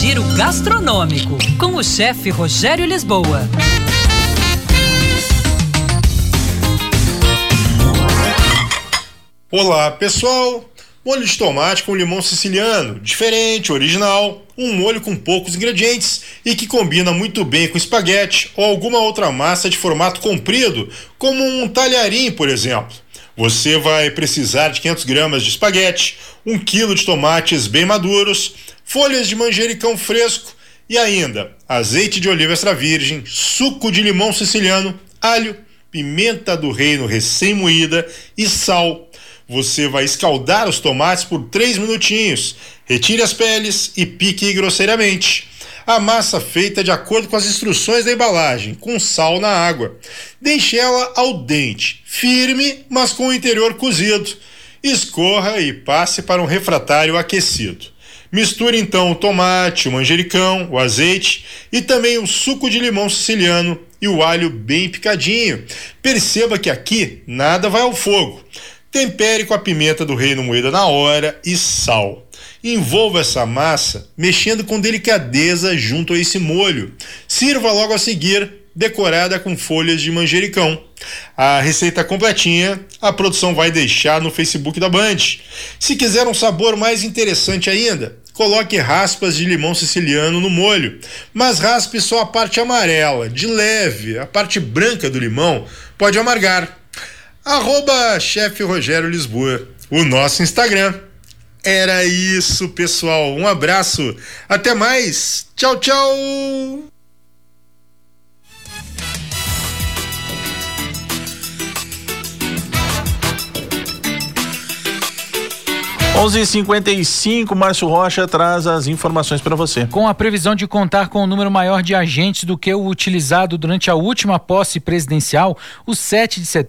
Giro gastronômico com o chefe Rogério Lisboa. Olá, pessoal. Molho de tomate com limão siciliano, diferente, original, um molho com poucos ingredientes e que combina muito bem com espaguete ou alguma outra massa de formato comprido, como um talharim, por exemplo. Você vai precisar de 500 gramas de espaguete, 1 quilo de tomates bem maduros, folhas de manjericão fresco e ainda azeite de oliva extra virgem, suco de limão siciliano, alho, pimenta do reino recém-moída e sal você vai escaldar os tomates por 3 minutinhos. Retire as peles e pique grosseiramente. A massa feita de acordo com as instruções da embalagem, com sal na água. Deixe ela ao dente, firme, mas com o interior cozido. Escorra e passe para um refratário aquecido. Misture então o tomate, o manjericão, o azeite e também o suco de limão siciliano e o alho bem picadinho. Perceba que aqui nada vai ao fogo. Tempere com a pimenta do reino moída na hora e sal. Envolva essa massa mexendo com delicadeza junto a esse molho. Sirva logo a seguir, decorada com folhas de manjericão. A receita completinha a produção vai deixar no Facebook da Band. Se quiser um sabor mais interessante ainda, coloque raspas de limão siciliano no molho, mas raspe só a parte amarela, de leve. A parte branca do limão pode amargar. Arroba chefe Rogério Lisboa, o nosso Instagram. Era isso, pessoal. Um abraço. Até mais. Tchau, tchau. 11:55 Márcio Rocha traz as informações para você. Com a previsão de contar com um número maior de agentes do que o utilizado durante a última posse presidencial, o 7 de setembro